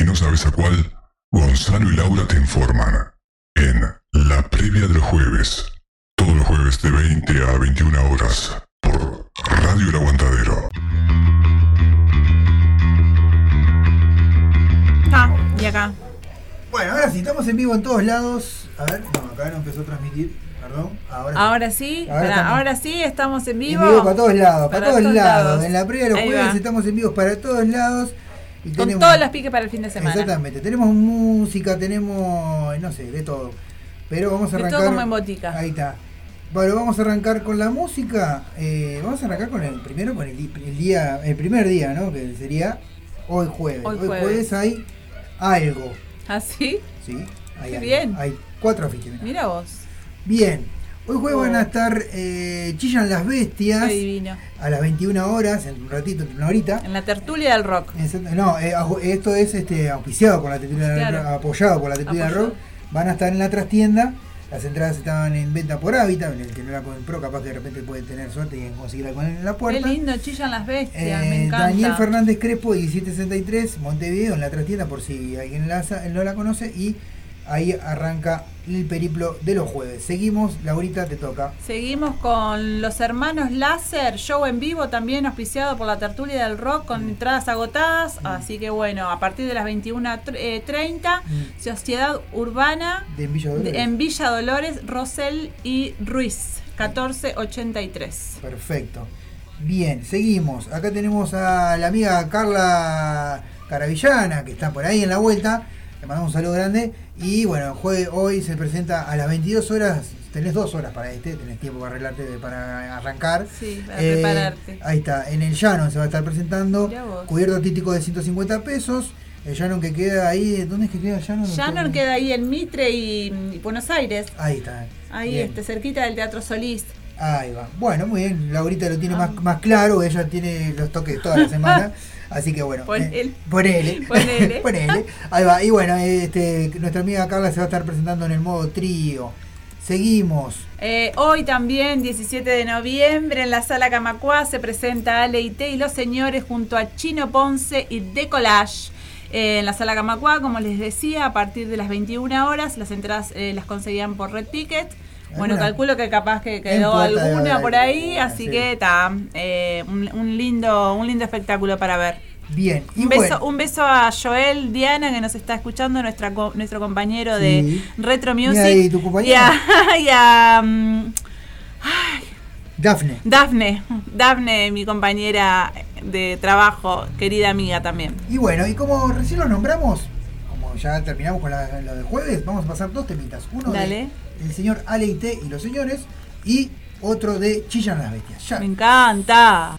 y no sabes a cuál, Gonzalo y Laura te informan en la previa de los jueves. Todos los jueves de 20 a 21 horas por Radio El Aguantadero. Ah, y acá. Bueno, ahora sí, estamos en vivo en todos lados. A ver, no, acá no empezó a transmitir, perdón. Ahora, Ahora sí, Ahora sí, estamos en en vivo. vivo para todos lados, para, Para todos, todos lados. lados. En la previa de los Ahí jueves va. estamos en vivo para todos lados. Y Con tenemos, todos los piques para el fin de semana. Exactamente, tenemos música, tenemos, no sé, de todo. Pero vamos a De arrancar. todo como en botica. Ahí está. Bueno, vamos a arrancar con la música. eh, vamos a arrancar con el primero, con el, día, el primer día, ¿no? Que sería hoy jueves. Hoy Hoy, jueves. jueves hay algo, ¿Así? ¿sí? Hay Qué algo. bien. Hay cuatro afiches. mirá. Mira vos. Bien. Hoy jueves van a estar eh, Chillan las Bestias Qué a las 21 horas, en un ratito, en una horita. En la tertulia del rock. No, eh, esto es este, auspiciado por la tertulia del Claro. rock, apoyado por la tertulia del rock. Van a estar en la trastienda. Las entradas estaban en venta por hábitat. El que no la compró, capaz que de repente puede tener suerte y conseguir algo en la Qué puerta. lindo, chillan las bestias, Eh, me encanta. Daniel Fernández Crespo, 1763, Montevideo, en la trastienda, por si alguien la no la conoce. Y ahí arranca el periplo de los jueves. Seguimos, Laurita, te toca. Seguimos con los hermanos Láser, show en vivo también auspiciado por la tertulia del rock Mm. con entradas agotadas. Así que bueno, a partir de las 21.30, Mm. Sociedad Urbana De Villa Dolores. en Villa Dolores, Rosell y Ruiz, 1483. Perfecto. Bien, seguimos. Acá tenemos a la amiga Carla Caravillana, que está por ahí en la vuelta. Le mandamos un saludo grande. Y bueno, jue- hoy se presenta a las 22 horas. Tenés dos horas para este, tenés tiempo para arreglarte, para arrancar. Sí, para Eh, prepararte. Ahí está, en el Llano se va a estar presentando. Cubierto artístico de 150 pesos. El Llano que queda ahí, ¿dónde es que queda Llano? Janor queda ahí en Mitre y, y Buenos Aires, Ahí está. ahí Bien. este, cerquita del Teatro Solís. Ahí va. Bueno, muy bien. Laurita lo tiene Ah. más, más claro. Ella tiene los toques toda la semana. Así que bueno. Eh, él. Ponele. Ponele. Ponele. Ahí va. Y bueno, este, nuestra amiga Carla se va a estar presentando en el modo trío. Seguimos. Eh, hoy también, 17 de noviembre, en la sala Camacuá se presenta Aleite y los señores junto a Chino Ponce y Decolage. Eh, en la sala Camacuá, como les decía, a partir de las 21 horas, las entradas eh, las conseguían por Red Ticket. Bueno, calculo que capaz que quedó alguna por ahí, así sí. que está un, un lindo, un lindo espectáculo para ver. Bien. Y Un beso, bueno, un beso a Joel Diana que nos está escuchando, nuestra, nuestro compañero de. Retro Music. ahí tu. Y a, y a, mm, Dafne. Dafne, Dafne, mi compañera de trabajo, querida amiga también. Y bueno, y como recién lo nombramos, ya terminamos con la- lo de jueves, vamos a pasar dos temitas. Uno Dale. de el señor Aleite y los señores. Y otro de Chillan las Bestias. Ya. Me encanta.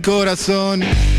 Mi corazón.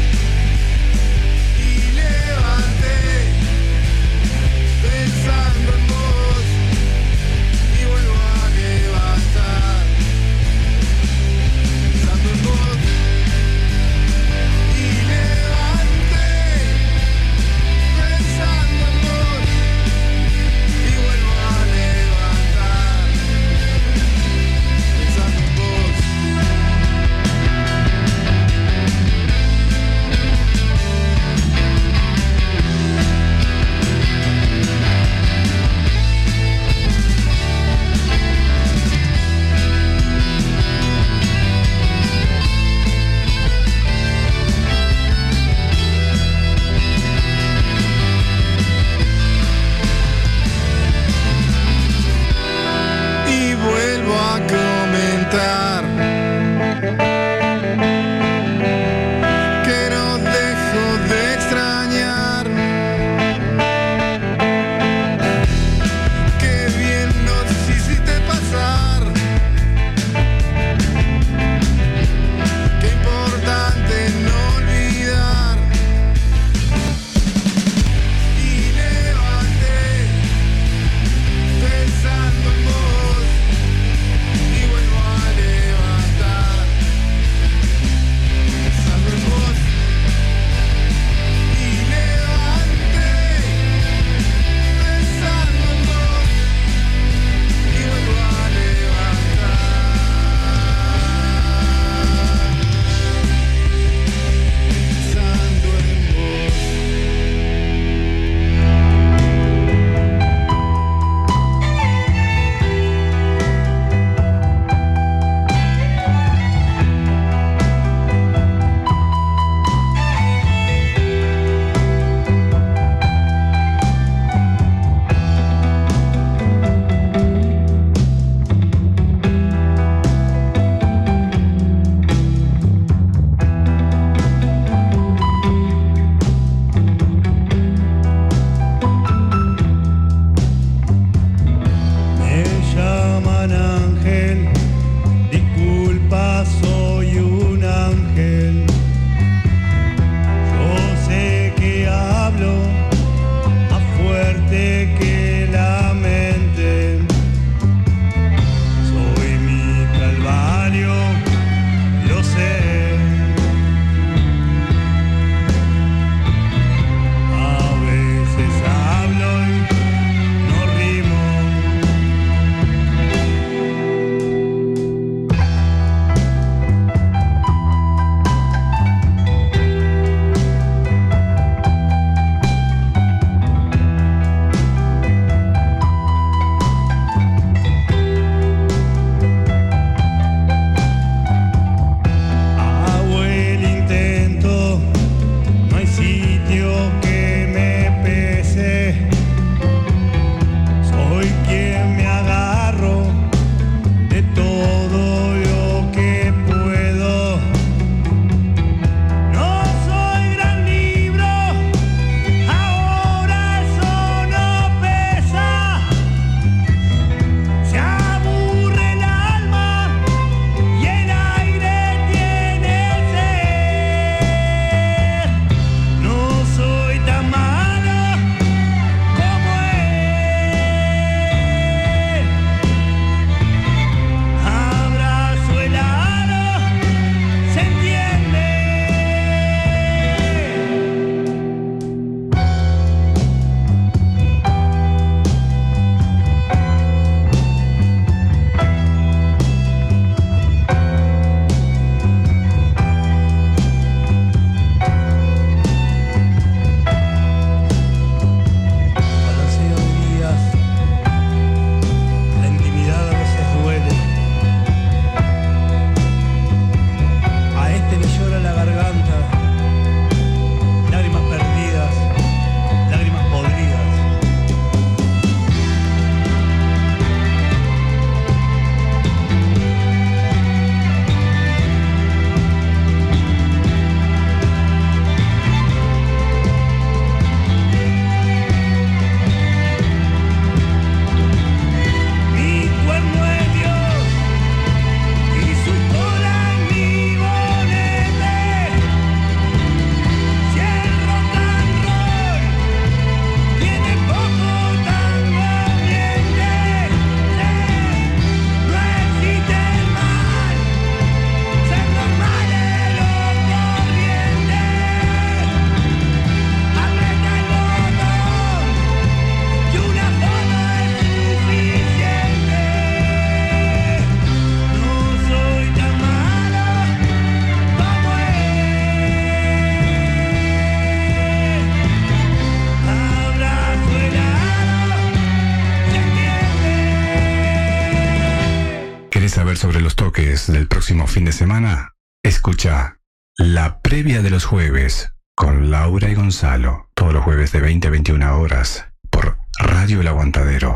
Próximo fin de semana, escucha la previa de los jueves con Laura y Gonzalo, todos los jueves de 20 a 21 horas por Radio El Aguantadero.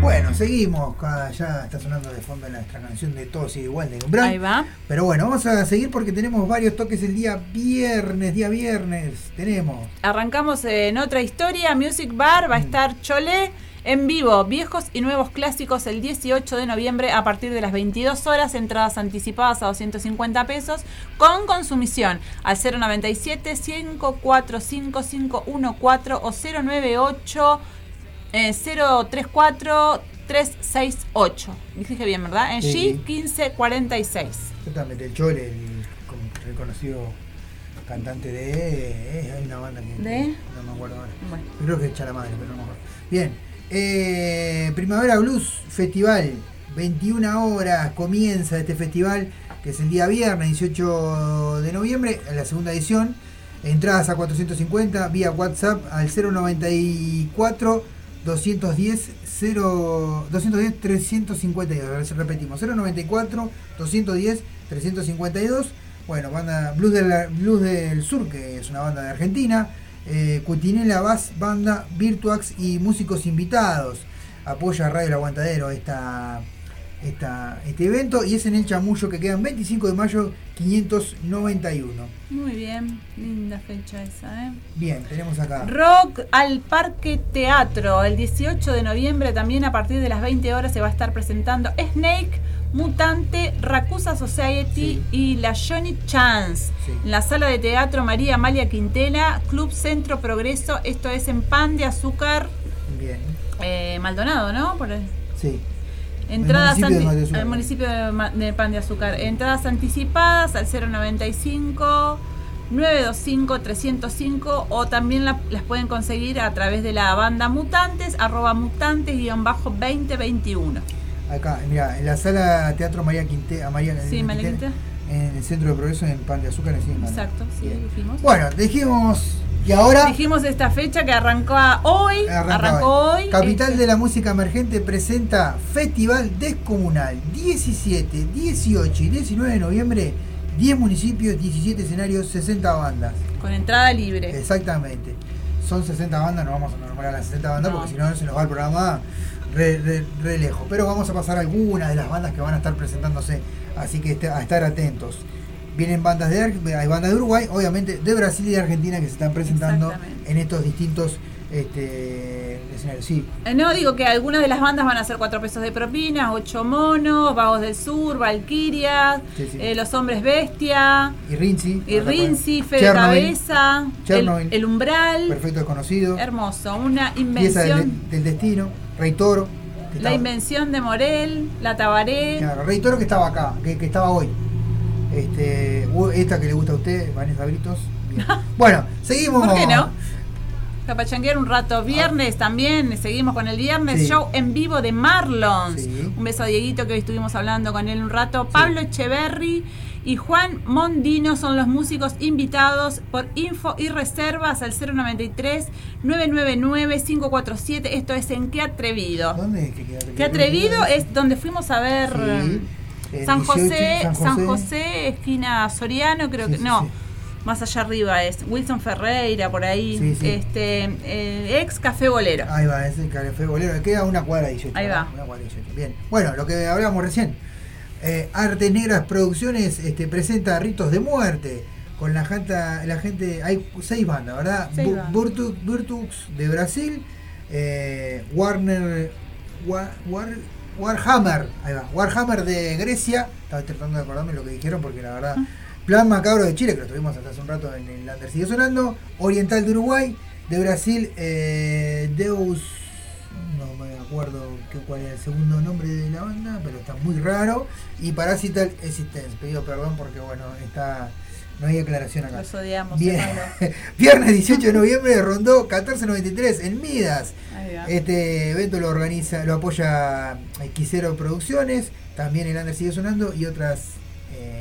Bueno, seguimos. Ya está sonando de fondo nuestra canción de Todos y igual de Umbral. Ahí va. Pero bueno, vamos a seguir porque tenemos varios toques el día viernes. Día viernes tenemos. Arrancamos en otra historia. Music Bar va a estar Chole en vivo. Viejos y nuevos clásicos el 18 de noviembre a partir de las 22 horas. Entradas anticipadas a 250 pesos con consumición al 097 545 514 o 098 eh, 034 368. Dije bien, ¿verdad? En Sí. G 1546. Totalmente, el Chole, el con- reconocido cantante de. eh, hay una banda que. ¿De? No me acuerdo ahora. Bueno. Creo que es Chalamadre, pero no me acuerdo. Bien. Eh, Primavera Blues Festival. 21 horas comienza este festival, que es el día viernes 18 de noviembre, en la segunda edición. Entradas a 450 vía WhatsApp al 094 210 0 210 352. A ver si repetimos. 094 210 352. Bueno, banda Blues del, Blues del Sur, que es una banda de Argentina. Eh, Cutinela Bass, banda Virtuax y músicos invitados. Apoya Radio El Aguantadero esta, esta, este evento y es en el Chamullo que quedan 25 de mayo 591. Muy bien. Linda fecha esa, ¿eh? Bien, tenemos acá. Rock al Parque Teatro. El 18 de noviembre también a partir de las 20 horas se va a estar presentando Snake, Mutante, Racusa Society Sí. y la Johnny Chance. Sí. En la sala de teatro María Amalia Quintela, Club Centro Progreso. Esto es en Pan de Azúcar, Bien, eh, Maldonado, ¿no? Por el- sí. Entradas municipio de anti- Pan de Azúcar. al municipio de, Pan de Azúcar. Entradas anticipadas al 095 925 305 o también la- las pueden conseguir a través de la banda Mutantes, arroba mutantes-2021. Acá, mira, en la sala Teatro María Quintela, María Sí, María en el Centro de Progreso en Pan de Azúcar. en Cien Ganas. Exacto, sí, Bien. dijimos. Bueno, dijimos. Y ahora. Dijimos esta fecha que arrancó hoy, arrancó hoy. Capital este, de la Música Emergente presenta Festival Descomunal 17, 18 y 19 de noviembre. 10 municipios, 17 escenarios, 60 bandas. Con entrada libre. Exactamente. Son 60 bandas, no vamos a nombrar las 60 bandas No. porque si no se nos va el programa re, re- re lejos. Pero vamos a pasar algunas de las bandas que van a estar presentándose, así que este- a estar atentos. Vienen bandas de hay bandas de Uruguay, obviamente de Brasil y de Argentina que se están presentando en estos distintos este, escenarios. Sí, Eh, No, digo que algunas de las bandas van a ser 4 pesos de propina, 8 monos, Vagos del Sur, Valkyria, Sí, sí. eh, Los Hombres Bestia, y Rinzi. y Rinzi, Fe de Cabeza, el, el Umbral. Perfecto desconocido. Hermoso, una invención. del, del destino. Rey Toro. que La invención de Morel, la Tabaré. Claro, Rey Toro que estaba acá, que, que estaba hoy. Este, esta que le gusta a usted, Vanessa Britos. Bien. Bueno, seguimos. ¿Por qué no? Capachanguear un rato. Viernes también, seguimos con el viernes. Sí. Show en vivo de Marlons. Sí. Un beso a Dieguito que hoy estuvimos hablando con él un rato. Pablo Echeverry y Juan Mondino son los músicos invitados por info y reservas al 093 999 547. Esto es en Qué Atrevido. ¿Dónde es que queda? Qué Atrevido es donde fuimos a ver Sí. eh, Eh, San, 18, José, San San José. José, esquina Soriano, creo Sí, que. sí, no. Más allá arriba es Wilson Ferreira, por ahí. Sí, sí. Este, eh, ex Café Bolero. Ahí va, es el café bolero. Queda una cuadra de 18. Ahí va. Una cuadra de 18. Bien. Bueno, lo que hablábamos recién. Eh, Artes Negras Producciones este, presenta Ritos de Muerte. Con la gente, la gente, hay seis bandas, ¿verdad? Seis Bu- bandas. Virtu- Virtux de Brasil, eh, Warner, Wa- War- Warhammer, ahí va, Warhammer de Grecia, estaba tratando de acordarme lo que dijeron porque la verdad, Plan Macabro de Chile, que lo tuvimos hasta hace un rato en el Lander, sigue sonando, Oriental de Uruguay, de Brasil, eh, Deus, no me acuerdo qué, cuál es el segundo nombre de la banda, pero está muy raro, y Parasital Existence, pido perdón porque bueno, está, no hay aclaración acá. Los odiamos. Bien. Viernes 18 de noviembre, Rondó 1493 en Midas. Este evento lo organiza, lo apoya Quisero Producciones, también el Under sigue sonando y otras eh,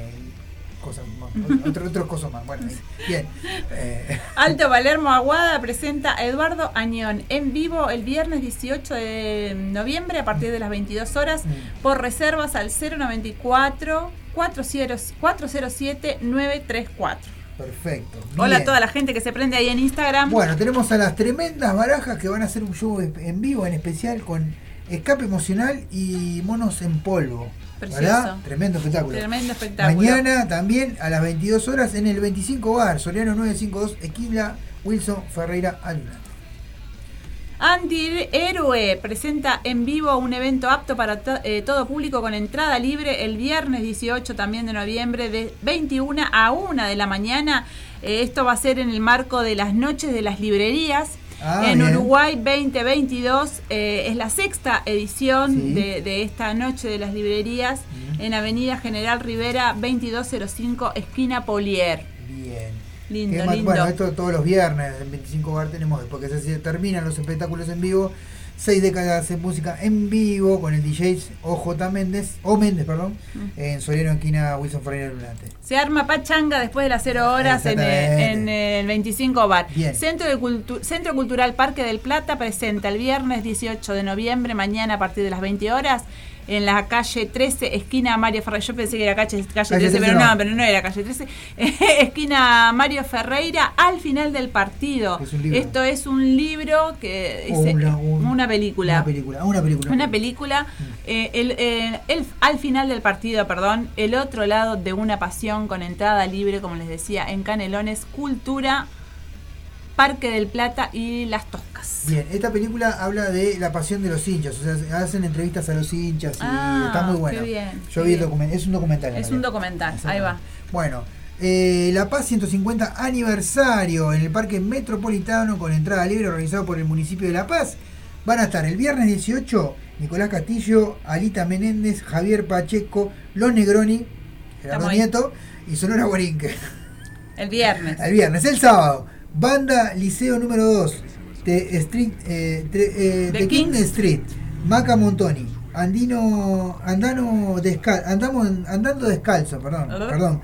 cosas más, otro- cosas más. Bueno, bien. Eh, Alto Palermo Aguada presenta a Eduardo Añón en vivo el viernes 18 de noviembre a partir de las 22 horas Mm. por reservas al 094 407 407 934. perfecto. Hola a toda la gente que se prende ahí en Instagram. Bueno, tenemos a las tremendas barajas que van a hacer un show en vivo, en especial con escape emocional y monos en polvo. Precioso. ¿Verdad? Tremendo espectáculo. Tremendo espectáculo. Mañana también a las 22 horas en el 25 Bar, Soriano 952, Esquila Wilson Ferreira Aluna. Antihéroe presenta en vivo un evento apto para to- eh, todo público con entrada libre el viernes 18 también de noviembre de 21 a 1 de la mañana. Eh, esto va a ser en el marco de las noches de las librerías. Ah, en bien. Uruguay 2022 eh, es la sexta edición Sí. de, de esta noche de las librerías Bien. en Avenida General Rivera 2205 esquina Polier. Bien. Lindo, lindo. Bueno, esto todos los viernes en 25 Bar tenemos, después que se terminan los espectáculos en vivo, seis décadas de música en vivo con el DJ OJ Méndez, o Méndez, perdón, Mm. en Soriano Esquina Wilson Ferreira Lunante. Se arma pachanga después de las 0 horas en, eh, en el 25 Bar. Bien. Centro, de Cultu- Centro Cultural Parque del Plata presenta el viernes 18 de noviembre, mañana a partir de las 20 horas, en la calle 13, esquina Mario Ferreira. Yo pensé que era calle, calle 13, pero no, pero no era calle 13. esquina Mario Ferreira, al final del partido. Es. Esto es un libro que es una- un- una película. Una película, una película. Una película, eh, el, eh, el- al final del partido, perdón, el otro lado de una pasión con entrada libre, como les decía, en Canelones, Cultura, Parque del Plata y Las Toscas. Bien, esta película habla de la pasión de los hinchas, o sea, se hacen entrevistas a los hinchas y Ah, está muy qué bueno. bien, Yo qué vi el bien. documental, es un documental. en Es un documental, ahí va. Bueno, eh, La Paz 150 aniversario en el Parque Metropolitano con entrada libre organizado por el municipio de La Paz. Van a estar el viernes 18 Nicolás Castillo, Alita Menéndez, Javier Pacheco, Los Negroni, Gerardo. Nieto y Sonora Borinque. El viernes. El viernes, el sábado, banda Liceo número 2, de Street, eh, eh, de King Kings. Street, Maca Montoni, Andino, Andano descal, andamos andando descalzo, perdón, perdón,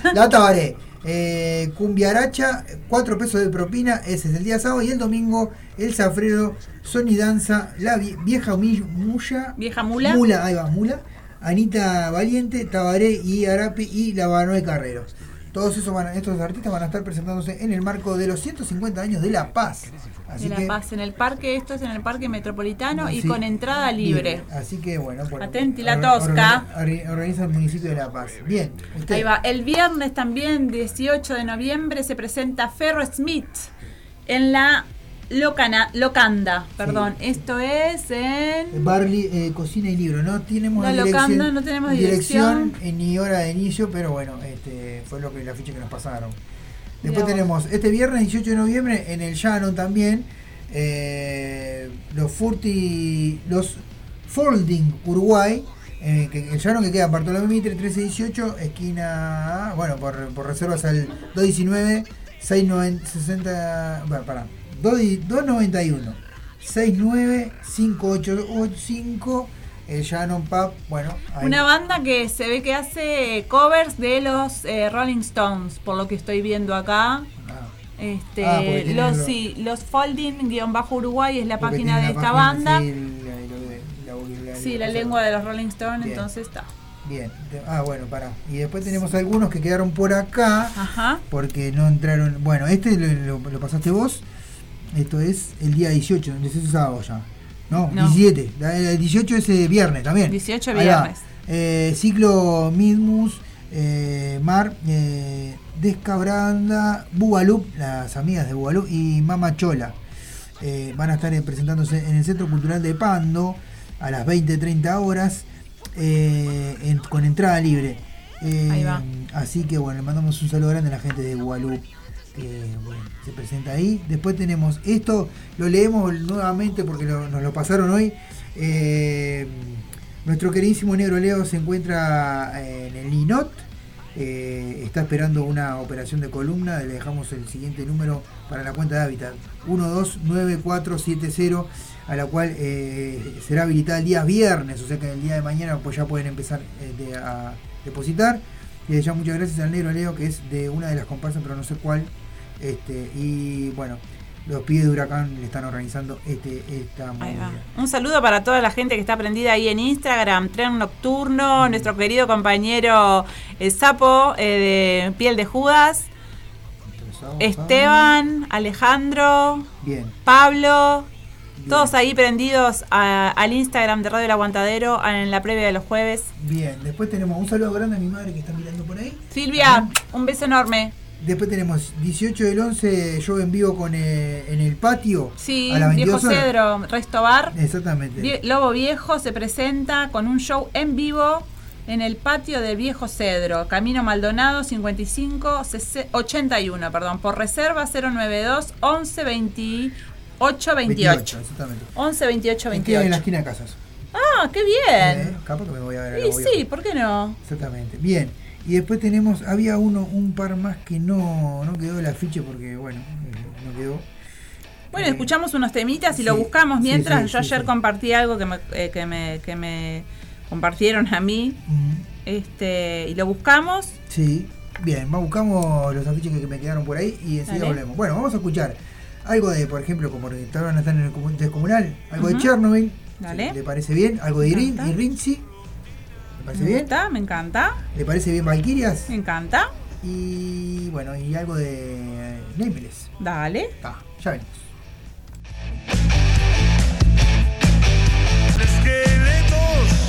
la Tabaré, eh, Cumbiaracha, 4 pesos de propina, ese es el día sábado y el domingo el Zafrero, Sony Danza, la vie- vieja Mulla, Vieja Mula. Mula, ahí va, Mula, Anita Valiente, Tabaré y Arapi y la Banoe Carreros. Todos esos van, estos artistas van a estar presentándose en el marco de los 150 años de La Paz. Así de La que, Paz, en el parque, esto es en el Parque Metropolitano y con entrada libre. Así que bueno, bueno, Atenti la tosca. organi- Organiza el municipio de La Paz. Bien, usted. Ahí va. El viernes también, 18 de noviembre, se presenta Ferro Smith en la Locana, Locanda. Perdón, esto es en. Barley, eh, cocina y libro. No tenemos La dirección, locanda, no tenemos dirección. eh, ni hora de inicio, pero bueno, este fue lo que la ficha que nos pasaron. Después Mirá vos. tenemos este viernes 18 de noviembre en el Shannon también eh, los Furti, los Folding Uruguay. eh, que, el Shannon que queda en Bartolomé Mitre 1318, esquina, bueno, por, por reservas al 219 690 60, bueno, pará, 2 291 69 5885 el Shannon Pub, bueno, ahí. Una banda que se ve que hace covers de los eh, Rolling Stones, por lo que estoy viendo acá. Ah, Este, Ah, los, lo- sí, los Folding-Uruguay es la porque página de la esta página, banda. sí, la- lengua de los Rolling Stones, Bien. entonces está. Bien, ah, bueno, pará. Y después tenemos algunos que quedaron por acá. Ajá. porque no entraron. Bueno, este lo, lo- lo pasaste vos. Esto es el día 18, es el sábado ya. No, No. 17. La- El 18 es eh, viernes también. 18 Ahí va. viernes. Eh, ciclo Midmus, eh, Mar, eh, Descabranda, Bugalup, las amigas de Bugalup y Mama Chola. Eh, van a estar presentándose en el Centro Cultural de Pando a las 20-30 horas en- con entrada libre. Ahí va. Así que bueno, le mandamos un saludo grande a la gente de Guadalupe se presenta ahí. Después tenemos esto, lo leemos nuevamente porque nos lo pasaron hoy. Eh, nuestro queridísimo negro Leo se encuentra en el INOT. eh, está esperando una operación de columna. Le dejamos el siguiente número para la cuenta de Hábitat: 129470, a la cual eh, será habilitada el día viernes. O sea que el día de mañana pues ya pueden empezar eh, de- a depositar. Ya muchas gracias al negro Leo, que es de una de las comparsas, pero no sé cuál. Este, y bueno, los pibes de Huracán le están organizando este, esta. Un saludo para toda la gente que está prendida ahí en Instagram, Tren Nocturno, nuestro querido compañero el Sapo eh, de Piel de Judas, Esteban, Alejandro, Bien. Pablo, bien, todos ahí prendidos a- al Instagram de Radio El Aguantadero en la previa de los jueves. Bien, después tenemos un saludo grande a mi madre que está mirando por ahí. Silvia, un beso enorme. Después tenemos 18 del 11, yo en vivo con eh, en el patio. Sí, a las Viejo 22 horas. Cedro, Resto Bar. Exactamente. Vie- Lobo Viejo se presenta con un show en vivo en el patio del Viejo Cedro, Camino Maldonado 55 sese- 81, perdón, por reserva 092 11 28 28. exactamente. 11 28 Queda en la 28. esquina de casas. Ah, qué Eh, bien. capaz que me voy a ver sí, Viejo. ¿por qué no? Exactamente. Bien. Y después tenemos, había uno, un par más que no, no quedó el afiche porque, bueno, eh, no quedó. Bueno, Eh, escuchamos unos temitas y sí, lo buscamos mientras. sí, Yo ayer compartí algo que me, eh, que me, que me compartieron a mí este y lo buscamos. sí. Bien, buscamos los afiches que, me quedaron por ahí y enseguida volvemos. Bueno, vamos a escuchar algo de, por ejemplo, como estaban están en el comu- descomunal, algo de Chernobyl. Dale. ¿Le parece bien? Algo de Irin. Irinzi. ¿Le parece Me bien? gusta, me encanta, ¿Le parece bien Valkyrias? me encanta. Y bueno, y algo de Nameless. Dale. Ah, ya venimos. Esqueletos.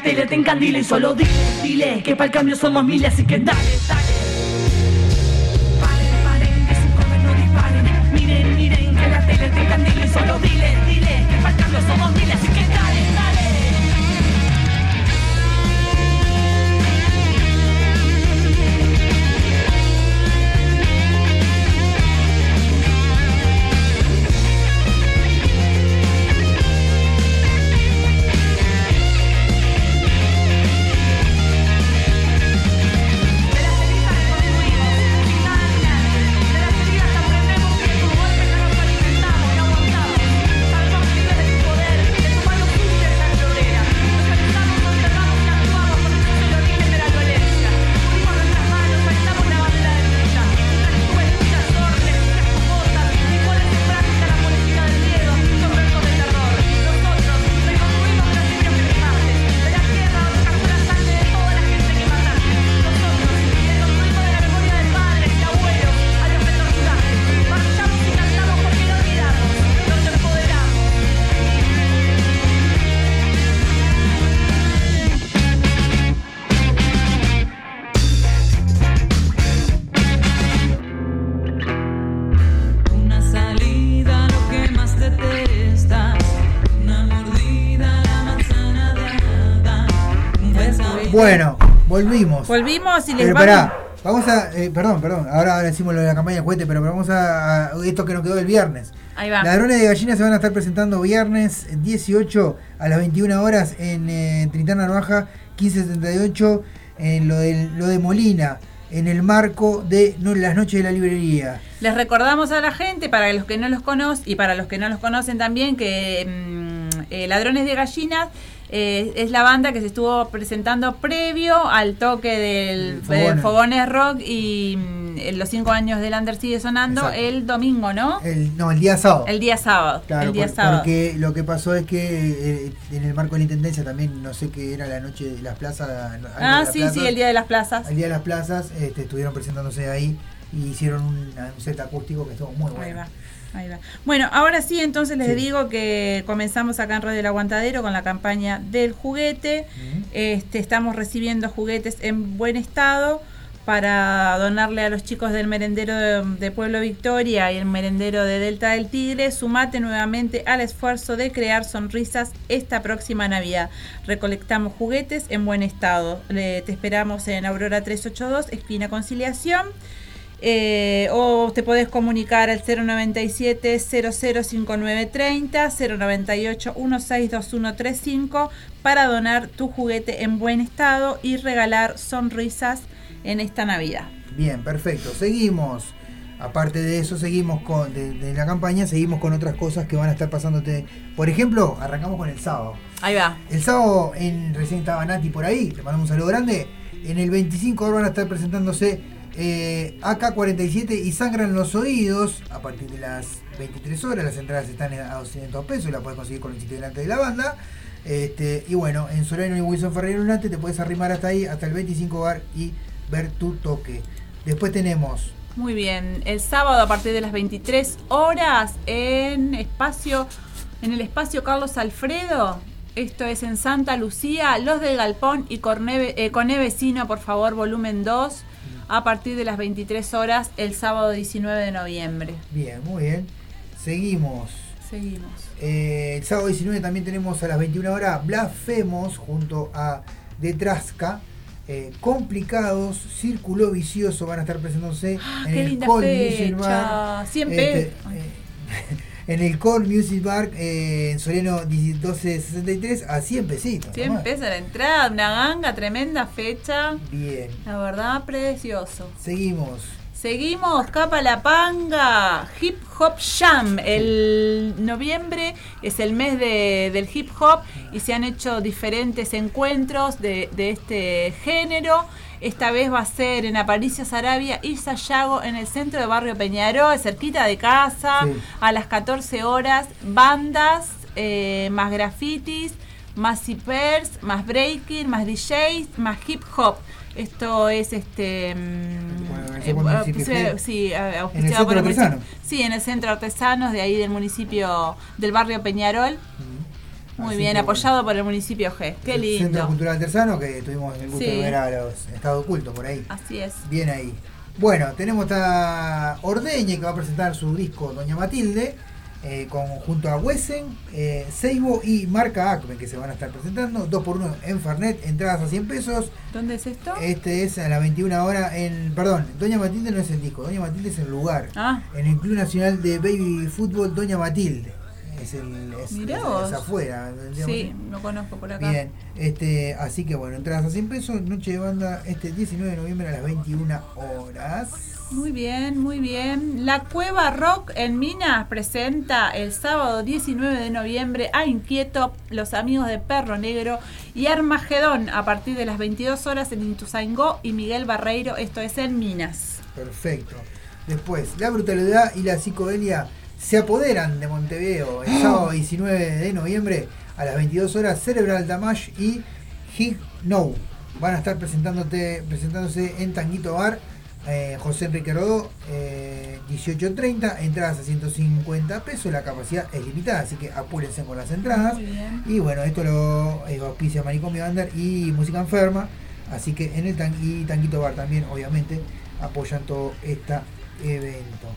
La tele te encandile y solo dile, dile. Que para el cambio somos miles, así que dale, dale. Volvimos. Y les Pero vamos. pará, vamos a. eh, perdón, perdón. Ahora, ahora decimos lo de la campaña de juguete, pero vamos a, a esto que nos quedó el viernes. Ahí va. Ladrones de gallinas se van a estar presentando viernes 18 a las 21 horas en eh, Trintana Baja 1578 en lo de, lo de Molina, en el marco de no, las noches de la librería. Les recordamos a la gente, para los que no los conocen y para los que no los conocen también, que mm, eh, Ladrones de Gallinas eh, es la banda que se estuvo presentando previo al toque del Fogones. eh, Fogones Rock y mm, los cinco años del Under sigue sonando Exacto. el domingo, ¿no? El, no, el día sábado. El día sábado. Claro, el día por- sábado. porque lo que pasó es que eh, en el marco de la intendencia también, no sé qué era la noche de las plazas. Ah, sí, sí, el día de las plazas. El día de las plazas este, estuvieron presentándose ahí y hicieron un, un set acústico que estuvo muy bueno. Ahí va. Bueno, ahora sí, entonces les Sí. digo que comenzamos acá en Radio El Aguantadero con la campaña del juguete. Este, estamos recibiendo juguetes en buen estado para donarle a los chicos del merendero de, de Pueblo Victoria y el merendero de Delta del Tigre. Sumate nuevamente al esfuerzo de crear sonrisas esta próxima Navidad. Recolectamos juguetes en buen estado. Le- te esperamos en Aurora 382, esquina Conciliación. Eh, o te podés comunicar al 097 005930 098 162135 para donar tu juguete en buen estado y regalar sonrisas en esta Navidad. Bien, perfecto. Seguimos. Aparte de eso, seguimos con de, de la campaña, seguimos con otras cosas que van a estar pasándote. Por ejemplo, arrancamos con el sábado. Ahí va. El sábado en recién estaba Nati por ahí, le mandamos un saludo grande. En el 25 ahora van a estar presentándose eh, AK-47 y Sangran los Oídos a partir de las 23 horas. Las entradas están a 200 pesos y la puedes conseguir con el sitio delante de la banda. Este, y bueno, en Solano y Wilson Ferreira Lunate te puedes arrimar hasta ahí, hasta el 25 bar y ver tu toque. Después tenemos Muy bien. El sábado a partir de las 23 horas en espacio, en el espacio Carlos Alfredo. Esto es en Santa Lucía, Los del Galpón y Corne, eh, Coné Vecino, por favor, volumen 2, a partir de las 23 horas el sábado 19 de noviembre. Bien, muy bien. Seguimos. Seguimos. Eh, el sábado 19 también tenemos a las 21 horas Blasfemos junto a Detrasca. Eh, complicados, Círculo Vicioso van a estar presentándose Ah, en qué el linda fecha. Bar. 100 Este, pesos. eh, en el Core Music Bar eh, en Soleno 1263 a 100 pesitos. 100 nomás. pesos la entrada, una ganga, tremenda fecha. Bien. La verdad, precioso. Seguimos. Seguimos, Capa La Panga, Hip Hop Jam. El noviembre es el mes de- del hip hop y se han hecho diferentes encuentros de, de este género. Esta vez va a ser en Aparicio Sarabia y Sayago en el centro de Barrio Peñarol, cerquita de casa, Sí. a las 14 horas. Bandas, eh, más grafitis, más zippers, más breaking, más DJs, más hip hop. Esto es este. mm, Bueno, eh, sí, eh, auspiciado En el centro por el municipio-. Sí, en el centro artesanos de ahí del municipio del barrio Peñarol. Muy Así bien, que, apoyado por el municipio G. Qué el Centro lindo. Cultural Artesano, que tuvimos el gusto Sí. de ver a los Estado Oculto por ahí. Así es. Bien ahí. Bueno, tenemos a Ordeñe que va a presentar su disco Doña Matilde, eh, con, junto a Wesen, eh, Seibo y Marca Acme que se van a estar presentando. 2x1 en Fernet, entradas a 100 pesos. ¿Dónde es esto? Este es a las 21 horas en. Perdón, Doña Matilde no es el disco, Doña Matilde es el lugar. Ah, En el Club Nacional de Baby Fútbol Doña Matilde. Es el. Es, es- afuera. sí, lo conozco por acá. Bien, este, así que bueno, entradas a 100 pesos, noche de banda este 19 de noviembre a las 21 horas. Muy bien, muy bien. La Cueva Rock en Minas presenta el sábado 19 de noviembre a Inquieto, los amigos de Perro Negro y Armagedón a partir de las 22 horas en Intuzaingó y Miguel Barreiro, esto es en Minas. Perfecto. Después, la brutalidad y la psicodelia se apoderan de Montevideo el sábado 19 de noviembre a las 22 horas. Cerebral Damage y Hig No van a estar presentándote, presentándose en Tanguito Bar. eh, José Enrique Rodó, eh, 18.30, entradas a 150 pesos, la capacidad es limitada, así que apúrense con las entradas. Y bueno, esto lo eh, auspicia Manicomio Under y Música Enferma. Así que en el tan y Tanguito Bar también, obviamente, apoyan todo este evento.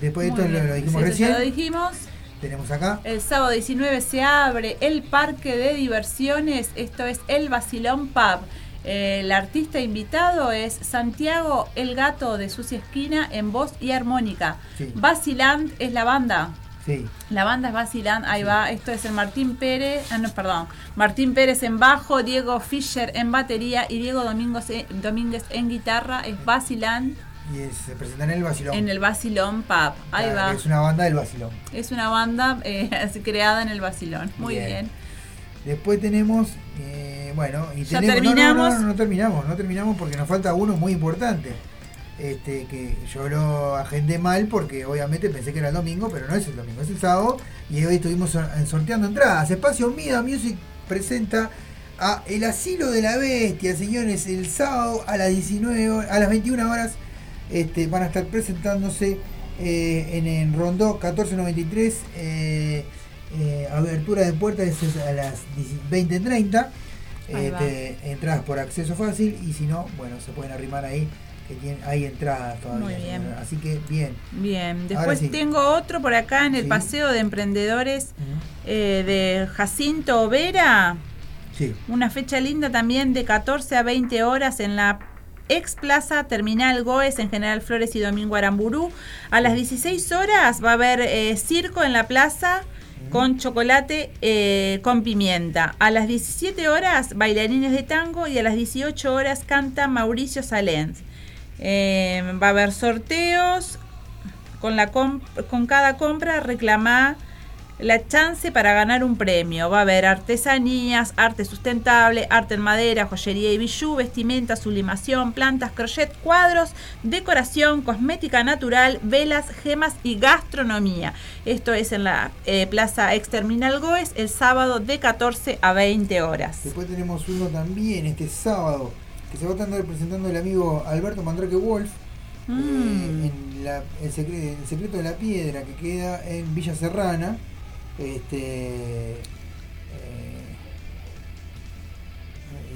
Después de esto lo, dijimos Sí, recién. lo dijimos. Tenemos acá. El sábado 19 se abre el parque de diversiones, esto es el Basilón Pub. El artista invitado es Santiago El Gato de Sucia Esquina en voz y armónica. Sí. Basiland es la banda. Sí, La banda es Basiland, ahí va. Esto es el Martín Pérez, ah, no, perdón. Martín Pérez en bajo, Diego Fischer en batería y Diego Domingos, eh, Domínguez en guitarra. Es Basiland y se presentan en el Basilón. en el Basilón Pub. Ahí Claro, va. Es una banda del Basilón. Es una banda eh, creada en el Basilón. Muy Bien. bien. Después tenemos, eh, bueno, y Ya tenemos, no, no, terminamos. No, no, no terminamos, no terminamos porque nos falta uno muy importante. Este, que yo lo agendé mal porque obviamente pensé que era el domingo, pero no es el domingo, es el sábado. Y hoy estuvimos sor- sorteando entradas. Espacio Mida Music presenta a El Asilo de la Bestia, señores, el sábado a las 19 horas- a las 21 horas este, van a estar presentándose eh, en, en Rondó 1493. eh, eh, abertura de puertas a las 20.30. Ahí va. Este, entradas por acceso fácil y si no, bueno, se pueden arrimar ahí, que tienen, hay entradas todavía. Muy bien. señora. Así que bien. Bien, después sí. tengo otro por acá en el Sí. Paseo de Emprendedores eh, de Jacinto Vera. Sí, Una fecha linda también de 14 a 20 horas en la ex plaza Terminal Goes en General Flores y Domingo Aramburú. A las 16 horas va a haber eh, circo en la plaza con chocolate eh, con pimienta. A las 17 horas bailarines de tango y a las 18 horas canta Mauricio Salens. Eh, va a haber sorteos. Con, la con cada compra reclamá la chance para ganar un premio. Va a haber artesanías, arte sustentable, arte en madera, joyería y bijú, vestimenta, sublimación, plantas, crochet, cuadros, decoración, cosmética natural, velas, gemas y gastronomía. Esto es en la eh, Plaza Exterminal Goes el sábado de 14 a 20 horas. después tenemos uno también este sábado que se va a estar presentando el amigo Alberto Mandrake Wolf. Mm. eh, en la- el, secre- el secreto de la piedra que queda en Villa Serrana. Este, eh,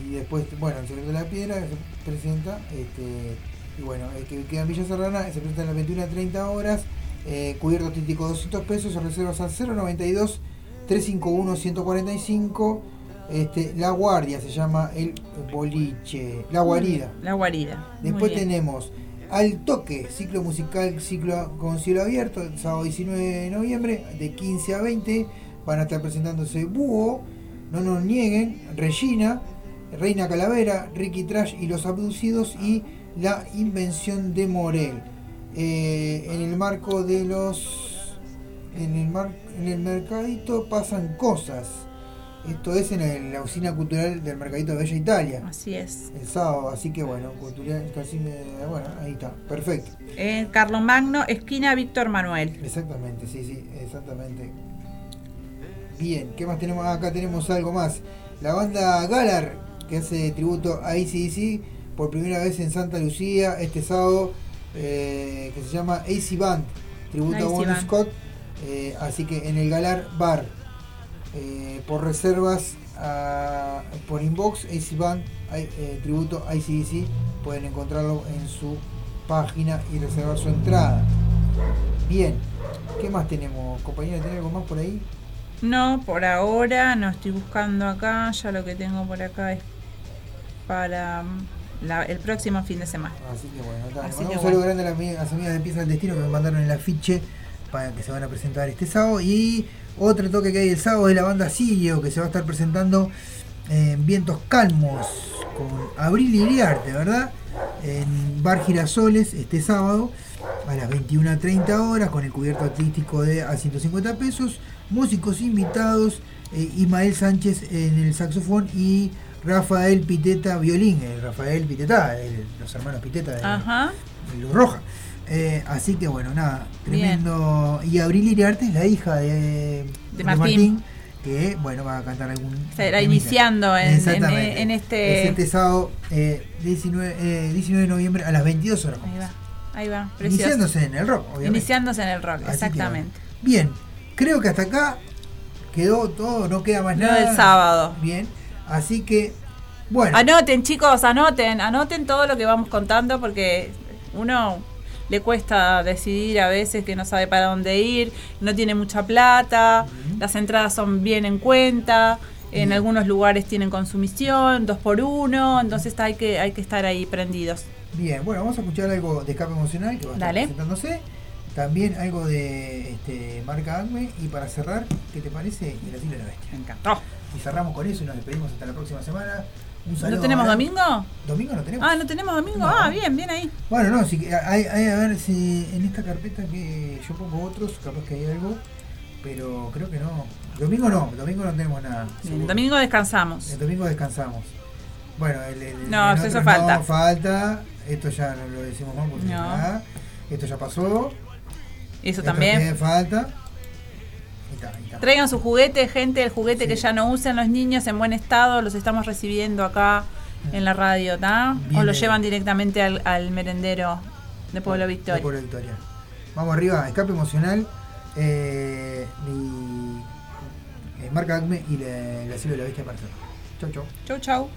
y después, bueno, el secreto de la piedra se presenta. Este, y bueno, el que queda en Villa Serrana se presenta a las 21 a 30 horas. Eh, cubierto auténtico 200 pesos, reservas al 092 351 145. Este, la Guardia se llama el boliche, la guarida. La guarida. Después tenemos Al Toque, ciclo musical, ciclo con cielo abierto, el sábado 19 de noviembre, de 15 a 20. Van a estar presentándose Búho, No Nos Nieguen, Regina, Reina Calavera, Ricky Trash y los Abducidos y La Invención de Morel. eh, en el marco de los. En el, mar, en el mercadito pasan cosas. Esto es en el- la usina cultural del Mercadito de Bella Italia. Así es. El sábado, así que bueno, cultural, casi me- bueno, ahí está, perfecto. En Carlos Magno, esquina Víctor Manuel. Exactamente, sí, sí, exactamente. Bien, ¿qué más tenemos? Ah, acá tenemos algo más. La banda Galar, que hace tributo a ACDC por primera vez en Santa Lucía este sábado, eh, que se llama AC Band, tributo a Bon. Scott. eh, así que en el Galar Bar, eh, por reservas, a- por inbox, AC Band, hay, eh, tributo a ACDC, pueden encontrarlo en su página y reservar su entrada. Bien, ¿qué más tenemos? Compañera, ¿tiene algo más por ahí? No, por ahora no estoy buscando acá. Ya lo que tengo por acá es para mm, la- el próximo fin de semana. Así que bueno, está. Así que un saludo bueno. grande a las amigas de Pieza del Destino que me mandaron el afiche para que se van a presentar este sábado. Y otro toque que hay el sábado es la banda Sirio que se va a estar presentando en Vientos Calmos con Abril Iriarte, ¿verdad? En Bar Girasoles este sábado a las 21.30 horas con el cubierto artístico de a 150 pesos. Músicos invitados, eh, Ismael Sánchez en el saxofón y Rafael Piteta violín. eh, Rafael Piteta, el- los hermanos Piteta de Luz Roja. Eh, así que bueno, nada, Bien. tremendo. Y Abril Iriarte es la hija de, de Martín. que bueno, va a cantar algún. Será temita. iniciando en- en- Exactamente. en este- Es este sábado, eh, 19, eh, 19 de noviembre a las 22 horas. Ahí va. Ahí va. Precioso. Iniciándose en el rock, obviamente. Iniciándose en el rock, Así exactamente. Bien, creo que hasta acá quedó todo, no queda más Lo nada. del sábado. Bien, así que, bueno. Anoten, chicos, anoten, anoten todo lo que vamos contando porque uno le cuesta decidir a veces que no sabe para dónde ir, no tiene mucha plata, las entradas son bien en cuenta, en algunos lugares tienen consumición, dos por uno, entonces hay que, hay que estar ahí prendidos. Bien, bueno, vamos a escuchar algo de escape emocional que va a estar Dale. presentándose. También algo de este, marca Acme. Y para cerrar, ¿qué te parece? El asilo de la bestia. Me encantó. Y cerramos con eso y nos despedimos hasta la próxima semana. ¿No tenemos domingo? ¿Domingo no tenemos? Ah, ¿no tenemos domingo? No. Ah, bien, bien ahí. Bueno, no, que hay, hay a ver si en esta carpeta que yo pongo otros, capaz que hay algo. Pero creo que no. Domingo no, domingo no tenemos nada. Seguro. domingo descansamos. El domingo descansamos. Bueno, el, el- No, el eso falta. No, falta. Esto ya no lo decimos más porque No. ya- esto ya pasó. Eso Esto también. falta. Traigan su juguete, gente, el juguete Sí. que ya no usan los niños en buen estado, los estamos recibiendo acá en la radio, ¿está? O lo llevan directamente al, al merendero de Pueblo De Victoria. Pueblo Victoria. Vamos arriba, escape emocional. Eh, y, eh, marca Acme y la- el asilo de la bestia para. Chau, chau. Chau, chau.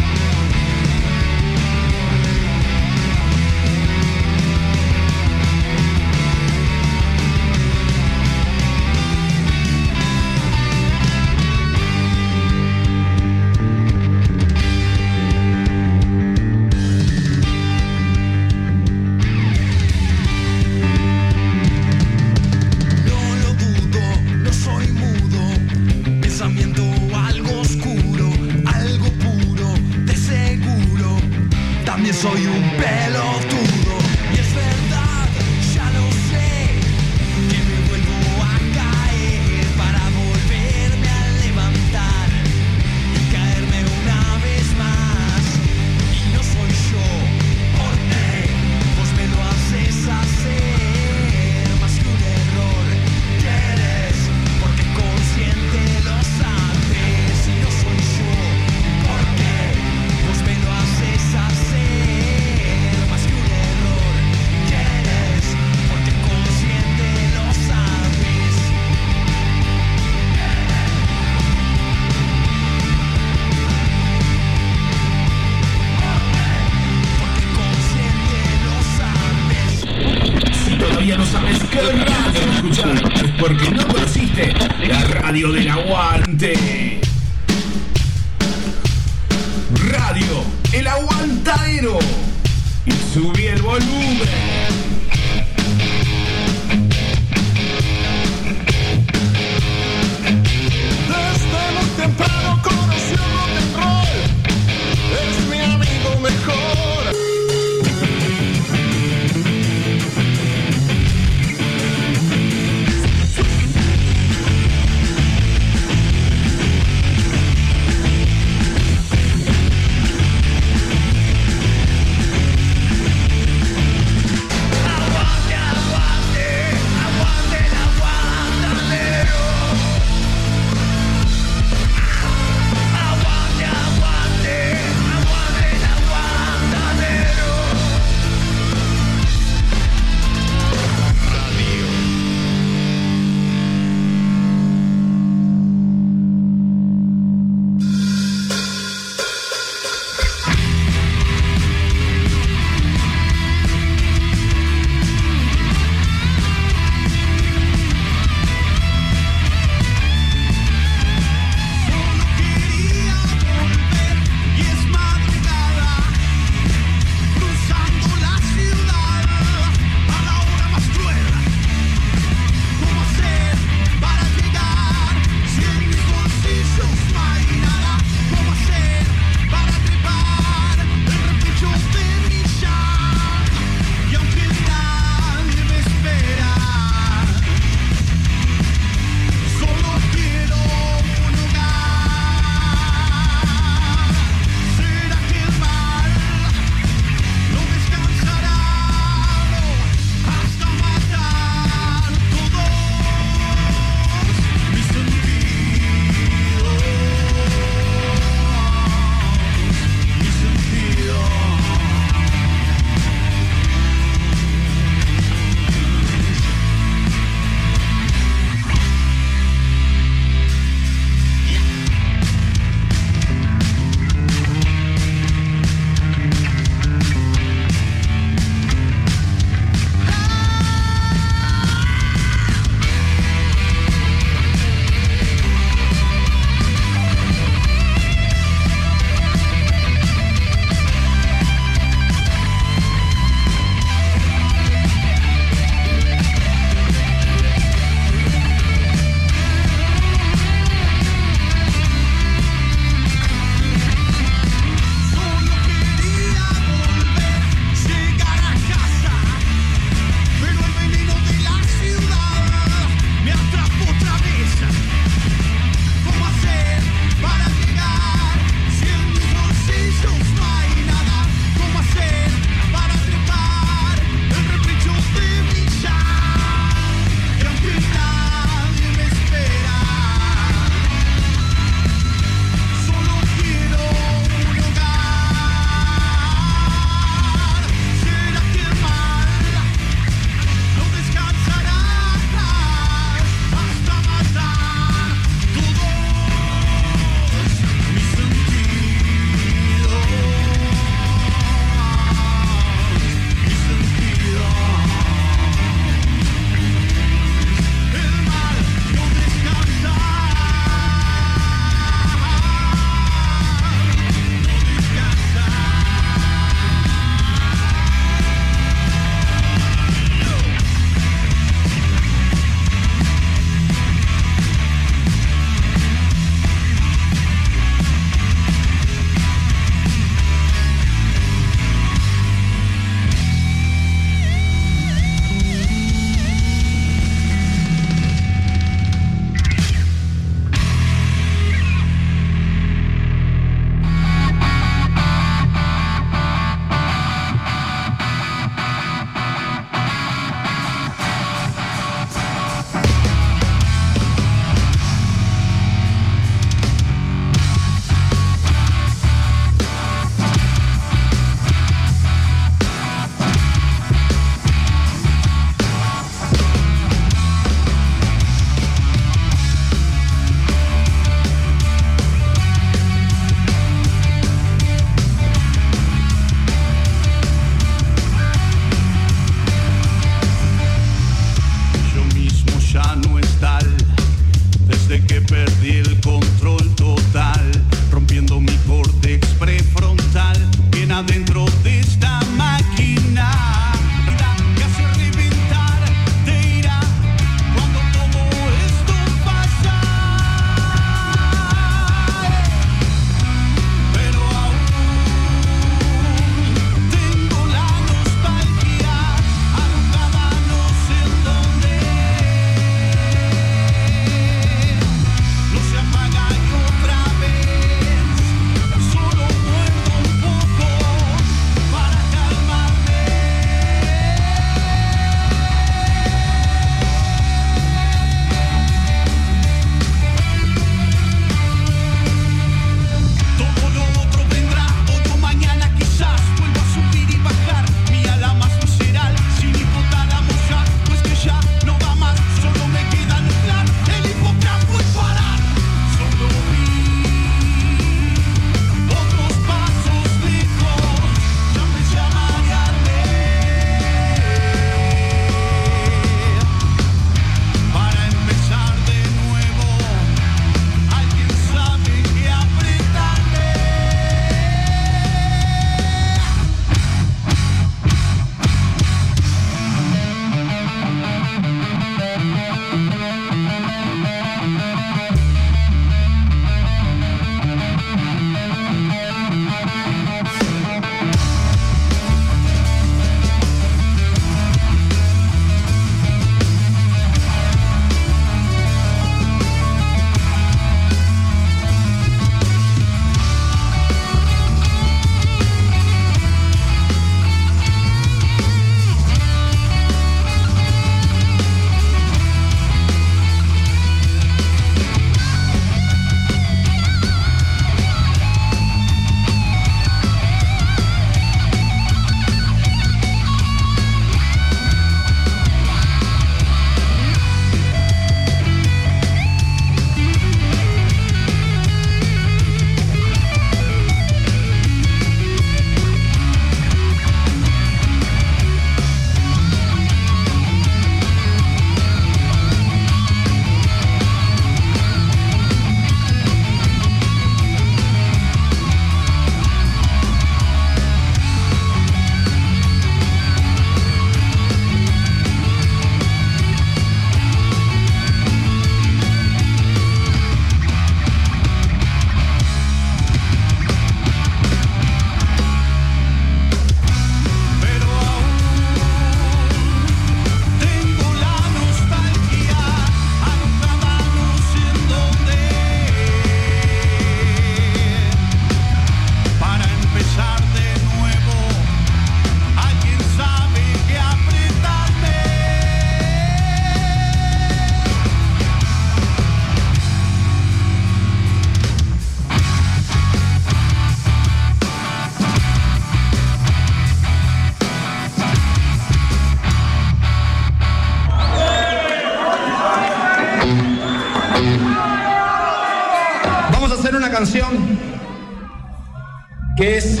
Que es,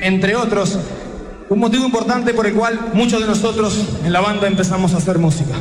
entre otros, un motivo importante por el cual muchos de nosotros en la banda empezamos a hacer música.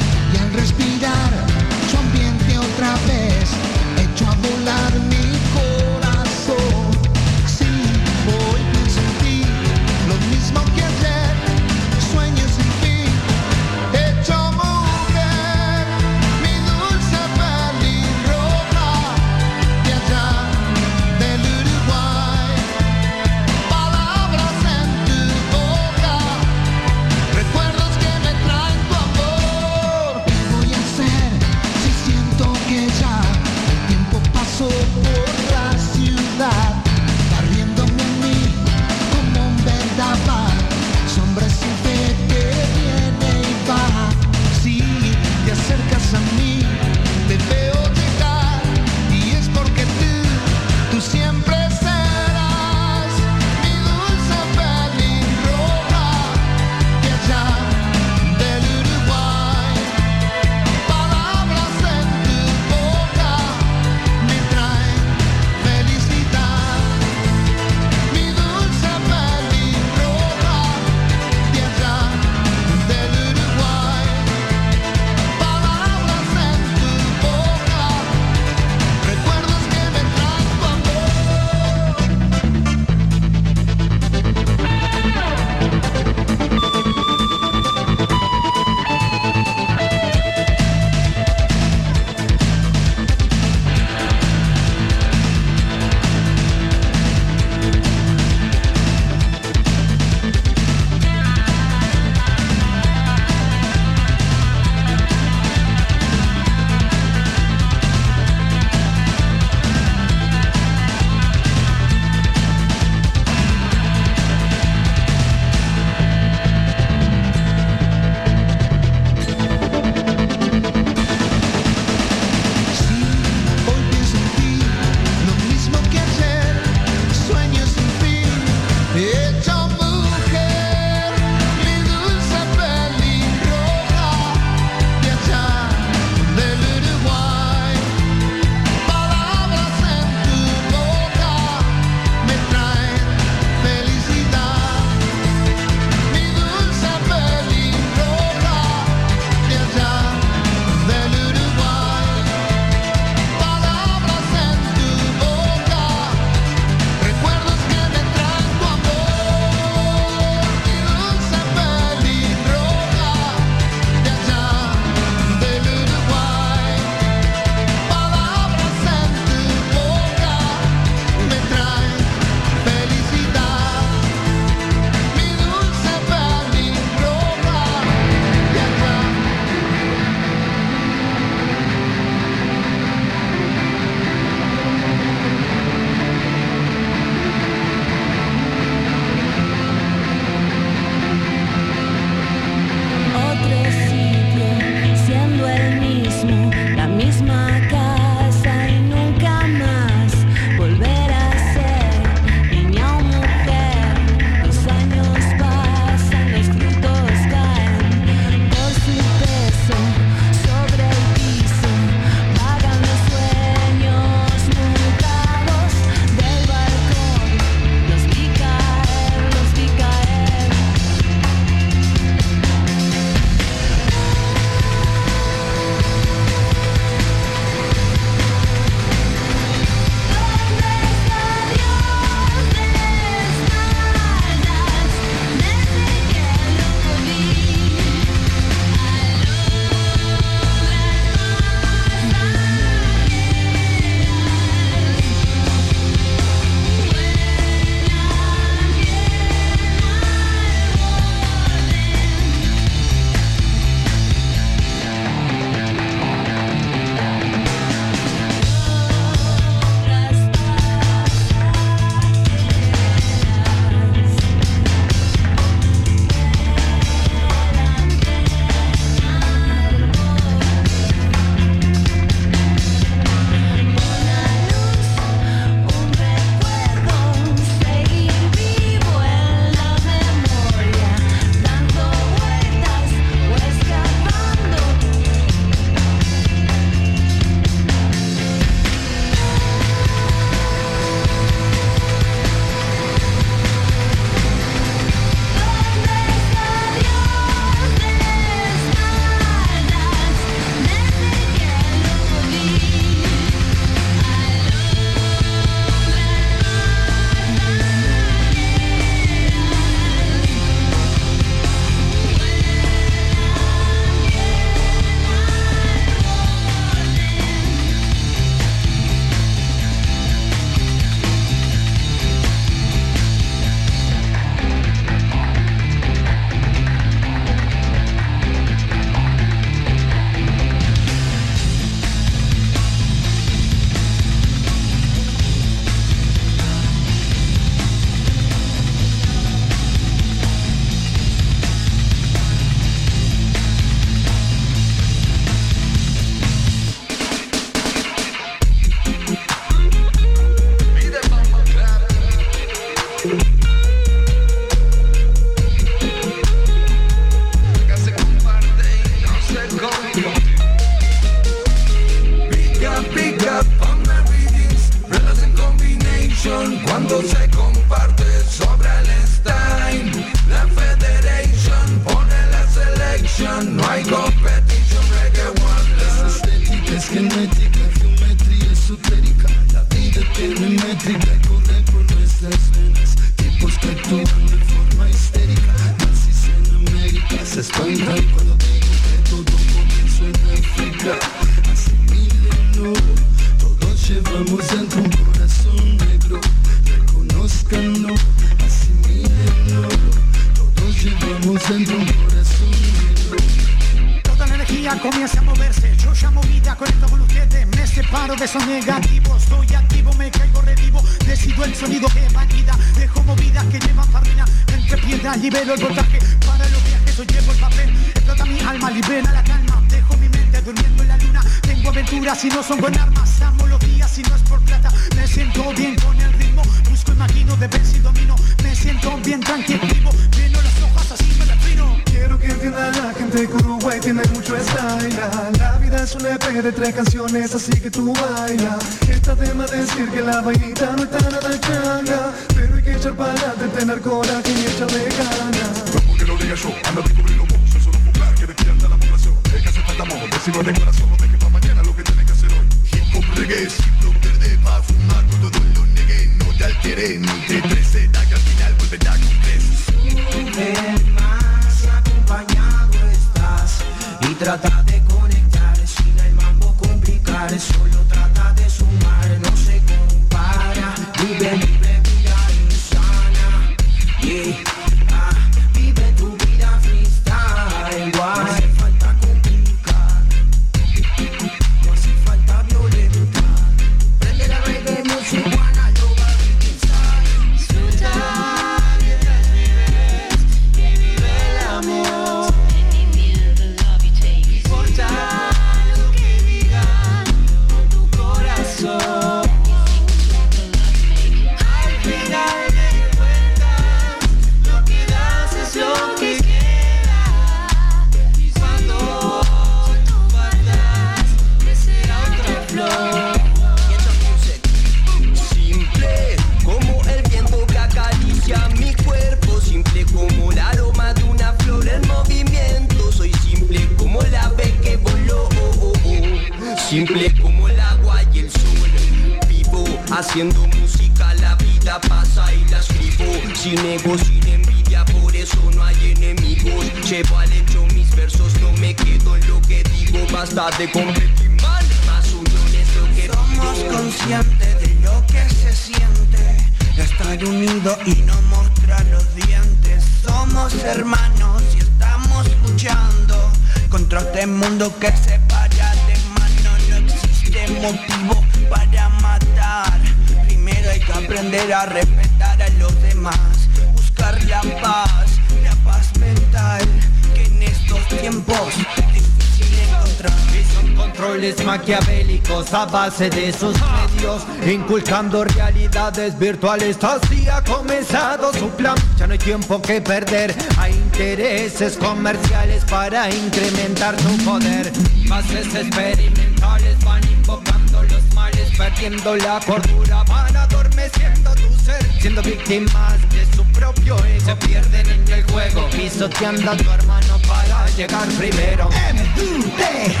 de sus medios, inculcando realidades virtuales. Así ha comenzado su plan, ya no hay tiempo que perder. Hay intereses comerciales para incrementar su poder. Bases experimentales van invocando los males, perdiendo la cordura, van adormeciendo tu ser, siendo víctimas de su propio ego. Se pierden en el juego, pisoteando a tu hermano para llegar primero. M-U-T-H-M-T-E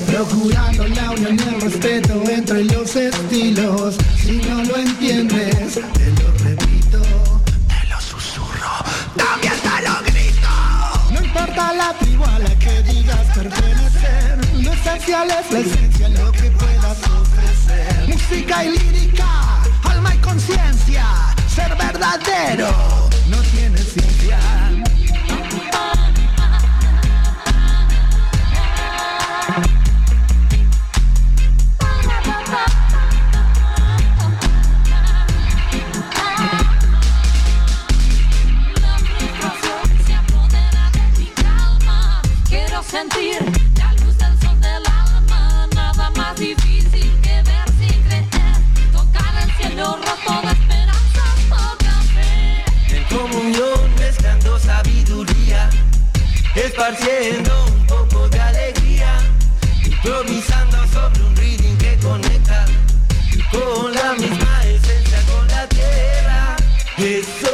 procurando la unión y el respeto entre los estilos. Si no lo entiendes, te lo repito, te lo susurro, también te lo grito. No importa la tribu a la que digas pertenecer, lo esencial es la esencia, lo que puedas ofrecer. Música y lírica, alma y conciencia, ser verdadero, no tienes ciencia esparciendo un poco de alegría, improvisando sobre un ritmo que conecta con la misma esencia, con la tierra. Eso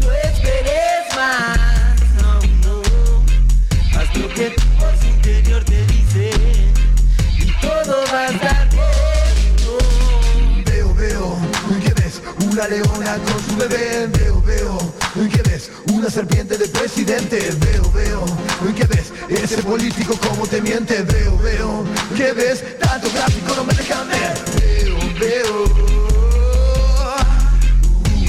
no esperes más, no, haz lo que tu voz interior te dice y todo va a estar bien. No. Veo, veo, que ves una leona con su bebé una serpiente de presidente Veo, veo, ¿qué ves? Ese político como te miente Veo, veo, ¿qué ves? Tanto gráfico no me dejan ver Veo, veo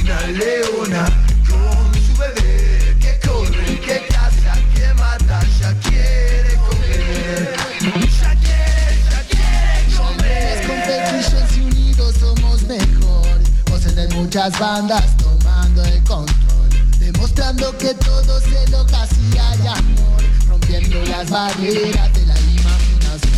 Una leona con su bebé Que corre, que caza, que mata Ya quiere comer Ya quiere, ya quiere comer Con Petrichos y unidos somos mejor. Voces de muchas bandas las barreras de la imaginación.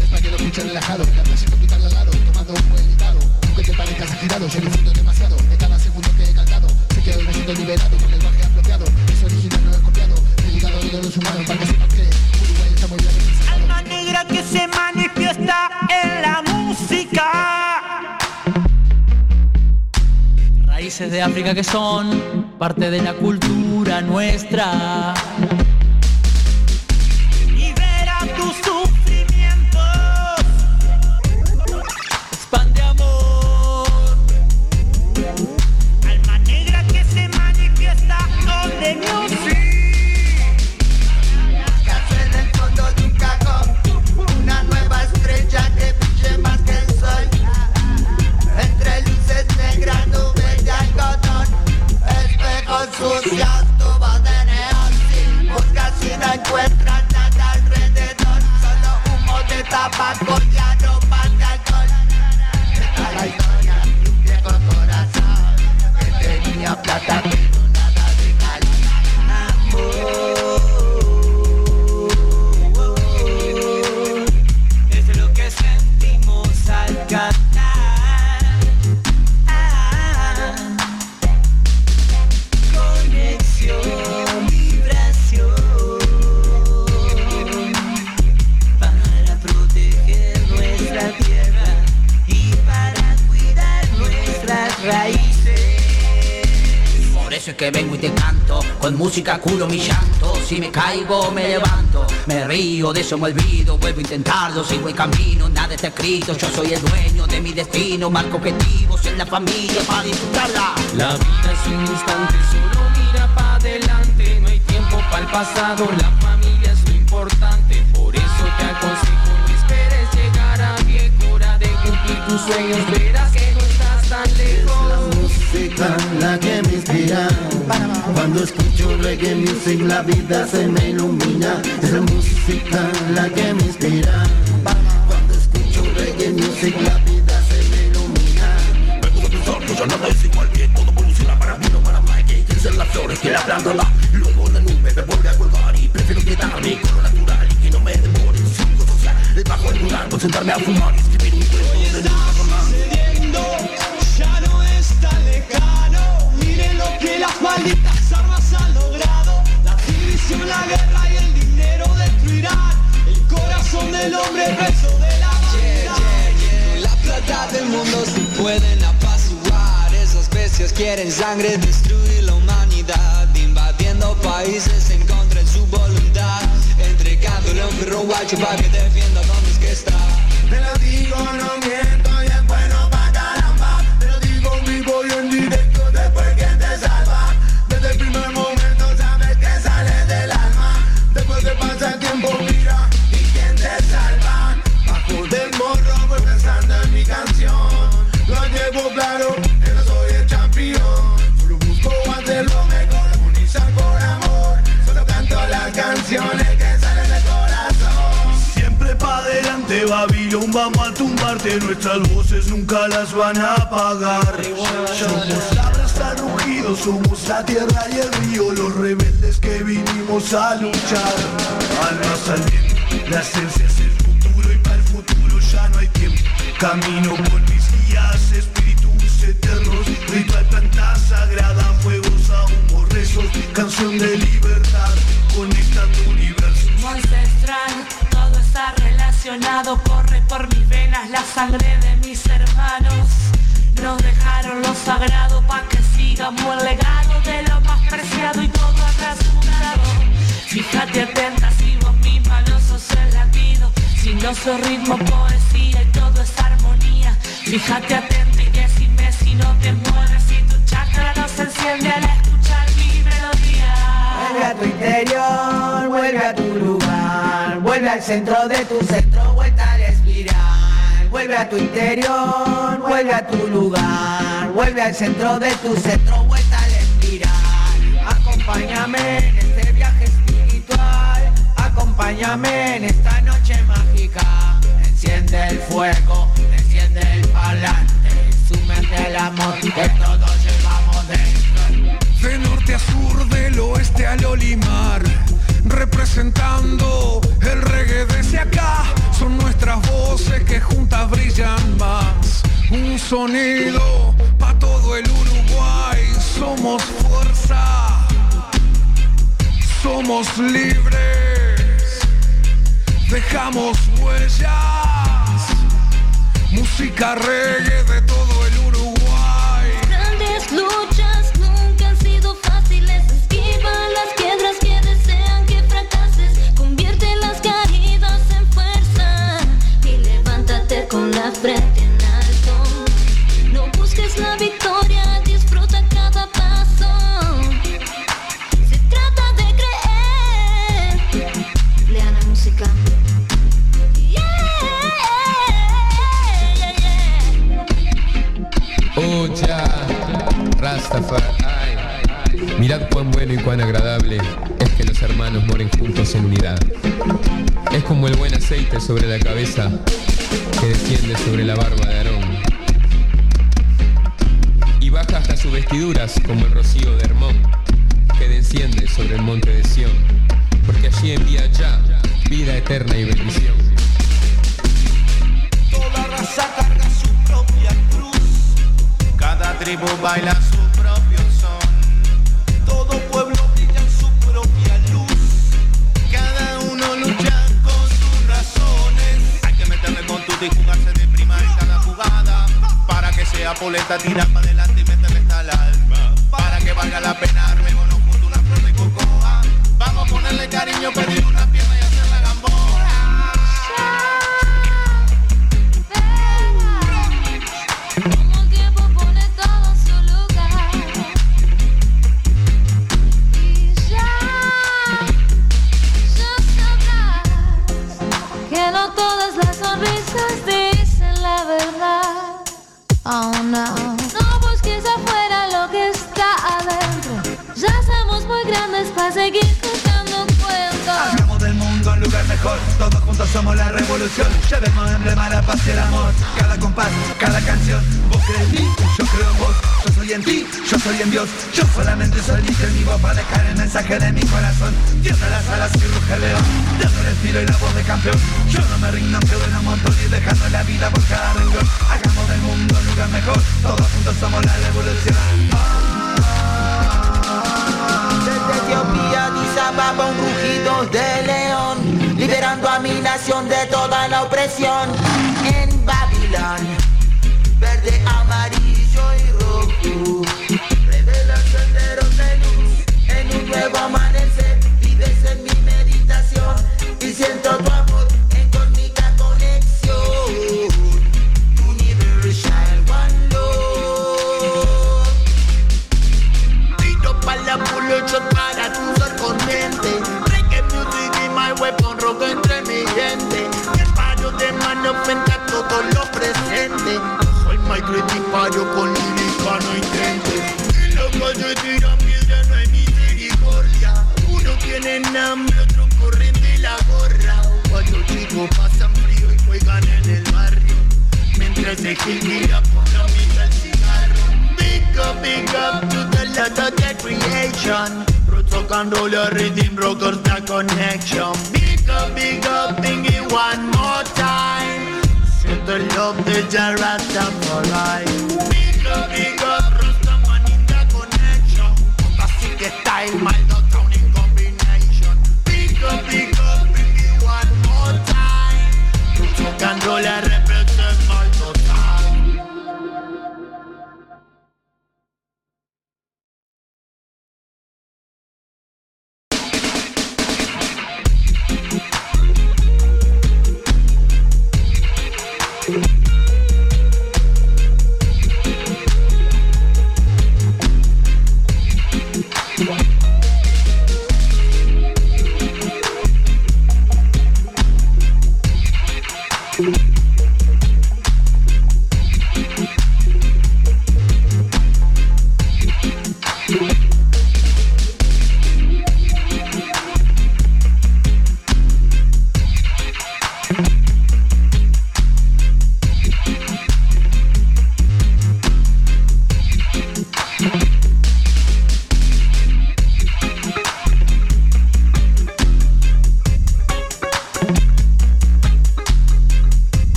Es para que lo escuchen relajado. La al lado. Tomando un buen helado. Aunque te parezcas agitado. Yo disfruto demasiado. De cada segundo que he cantado. Sé que hoy me siento liberado. Con el lenguaje apropiado. Es original, no es copiado. Dedicado a los humanos. Para que sepan que Uruguay está muy bien representado. Alma negra que se manifiesta en la música. Raíces de África que son parte de la cultura nuestra. Música curo mi llanto. Si me caigo, me levanto, me río, de eso me olvido. Vuelvo a intentarlo, sigo el camino, nada está escrito. Yo soy el dueño de mi destino, marco objetivos en la familia para disfrutarla. La vida es un instante, solo mira para adelante. No hay tiempo para el pasado, la familia es lo importante. Por eso te aconsejo, no esperes llegar a viejo. Hora de cumplir tus sueños, verás que no estás tan lejos. La música la que me inspira Cuando escucho reggae music la vida se me ilumina Es la música la que me inspira Cuando escucho reggae music la vida se me ilumina Vengo de pensar que ya nada es igual que todo evoluciona para mí, no para más que crecen las flores que la planta da. Luego la nube me vuelve a colgar y prefiero quedarme con lo natural y que no me demore. Sigo social, debajo del lugar, sentarme a fumar y escribir un cuento de de la plata del mundo si pueden apaciguar. Esas bestias quieren sangre, destruir la humanidad. Invadiendo países en contra de su voluntad. Entregándole un perro guacho para que defienda donde es que está. Te lo digo, Nuestras voces nunca las van a apagar. Somos la brasa rugido, somos la tierra y el río Los rebeldes que vinimos a luchar. Almas al viento, la esencia es el futuro Y para el futuro ya no hay tiempo. Camino con mis guías, espíritus eternos Ritual, planta sagrada, fuegos a humo, rezos Canción de libertad, corre por mis venas la sangre de mis hermanos. Nos dejaron lo sagrado pa' que sigamos el legado de lo más preciado y todo transmutado. Fíjate atenta si vos misma no sos el latido, si no sos ritmo, poesía y todo es armonía. Fíjate atenta y decime si no te mueves, si tú enciende al escuchar vuelve a tu lugar, vuelve al centro de tu centro, vuelta al espiral. Vuelve a tu interior, vuelve a tu lugar, vuelve al centro de tu centro, vuelta al espiral. Acompáñame en este viaje espiritual, acompáñame en esta noche mágica. Enciende el fuego, enciende el parlante, súmete al amor que todos llevamos dentro. De norte a sur, del oeste al olimar Representando el reggae desde acá. Son nuestras voces que juntas brillan más. Un sonido pa' todo el Uruguay. Somos fuerza. Somos libres. Dejamos huellas. Música reggae de todo Busques la victoria, disfruta cada paso. Se trata de creer. Lean la música. Ucha, Rastafari. Mirad cuán bueno y cuán agradable es que los hermanos moren juntos en unidad. Es como el buen aceite sobre la cabeza que desciende sobre la barba de Aarón. Hasta sus vestiduras como el rocío de Hermón que desciende sobre el monte de Sión. Porque allí envía ya vida eterna y bendición. Toda raza carga su propia cruz. Cada tribu baila su propio son. Todo pueblo brilla su propia luz. Cada uno lucha con sus razones. Hay que meterle con tu y jugarse de prima en cada jugada. Para que sea polenta, tirar para adelante cariño, pedir una soy en Dios. Yo solamente soy mi vivo para dejar el mensaje de mi corazón. Tiembla las alas y ruge león. Dando el estilo y la voz de campeón. Yo no me rindo aunque duele un montón Y dejando la vida por cada renglón. Hagamos del mundo un lugar mejor. Todos juntos somos la revolución. Desde Etiopía, Addis Ababa, un rugido de león, liberando a mi nación de toda la opresión.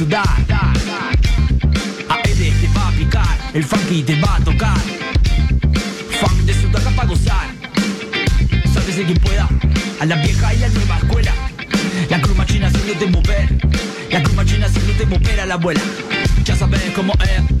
Sudar. AED te va a picar, el funky te va a tocar. Funk de Sudaca para gozar. Sabes de quien pueda, a la vieja y a la nueva escuela. La Cruz Machina haciéndote mover. La Cruz Machina haciéndote mover a la abuela. Ya sabes cómo es.